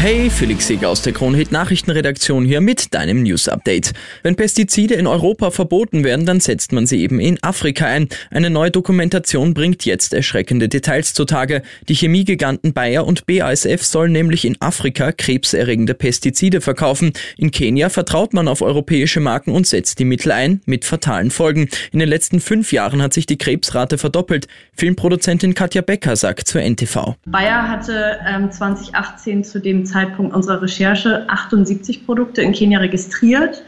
Hey, Felix Seger aus der Kronhit Nachrichtenredaktion hier mit deinem News Update. Wenn Pestizide in Europa verboten werden, dann setzt man sie eben in Afrika ein. Eine neue Dokumentation bringt jetzt erschreckende Details zutage. Die Chemiegiganten Bayer und BASF sollen nämlich in Afrika krebserregende Pestizide verkaufen. In Kenia vertraut man auf europäische Marken und setzt die Mittel ein, mit fatalen Folgen. In den letzten fünf Jahren hat sich die Krebsrate verdoppelt. Filmproduzentin Katja Becker sagt zur NTV. Bayer hatte ähm, 2018 zu dem Zeitpunkt unserer Recherche 78 Produkte in Kenia registriert.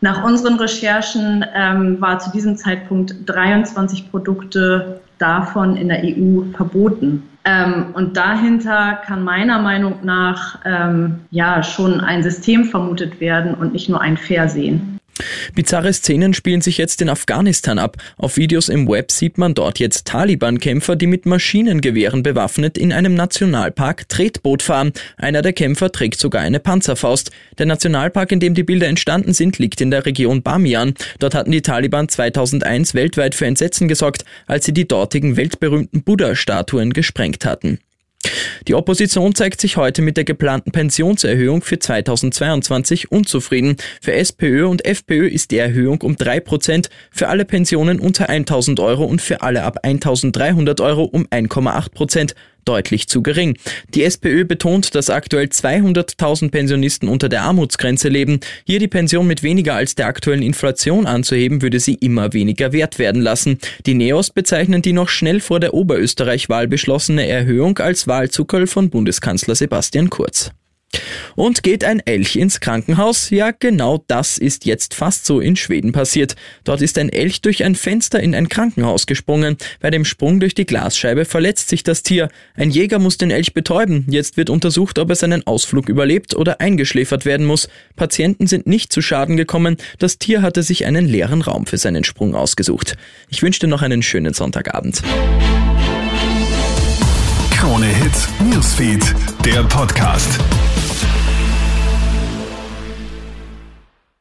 Nach unseren Recherchen ähm, war zu diesem Zeitpunkt 23 Produkte davon in der EU verboten. Ähm, und dahinter kann meiner Meinung nach ähm, ja schon ein System vermutet werden und nicht nur ein Versehen. Bizarre Szenen spielen sich jetzt in Afghanistan ab. Auf Videos im Web sieht man dort jetzt Taliban-Kämpfer, die mit Maschinengewehren bewaffnet in einem Nationalpark Tretboot fahren. Einer der Kämpfer trägt sogar eine Panzerfaust. Der Nationalpark, in dem die Bilder entstanden sind, liegt in der Region Bamiyan. Dort hatten die Taliban 2001 weltweit für Entsetzen gesorgt, als sie die dortigen weltberühmten Buddha-Statuen gesprengt hatten. Die Opposition zeigt sich heute mit der geplanten Pensionserhöhung für 2022 unzufrieden. Für SPÖ und FPÖ ist die Erhöhung um 3%, für alle Pensionen unter 1000 Euro und für alle ab 1300 Euro um 1,8% deutlich zu gering. Die SPÖ betont, dass aktuell 200.000 Pensionisten unter der Armutsgrenze leben. Hier die Pension mit weniger als der aktuellen Inflation anzuheben, würde sie immer weniger wert werden lassen. Die Neos bezeichnen die noch schnell vor der Oberösterreich-Wahl beschlossene Erhöhung als Wahlzuckerl von Bundeskanzler Sebastian Kurz. Und geht ein Elch ins Krankenhaus? Ja, genau das ist jetzt fast so in Schweden passiert. Dort ist ein Elch durch ein Fenster in ein Krankenhaus gesprungen. Bei dem Sprung durch die Glasscheibe verletzt sich das Tier. Ein Jäger muss den Elch betäuben. Jetzt wird untersucht, ob er seinen Ausflug überlebt oder eingeschläfert werden muss. Patienten sind nicht zu Schaden gekommen. Das Tier hatte sich einen leeren Raum für seinen Sprung ausgesucht. Ich wünsche dir noch einen schönen Sonntagabend. Krone Hits, Newsfeed, der Podcast.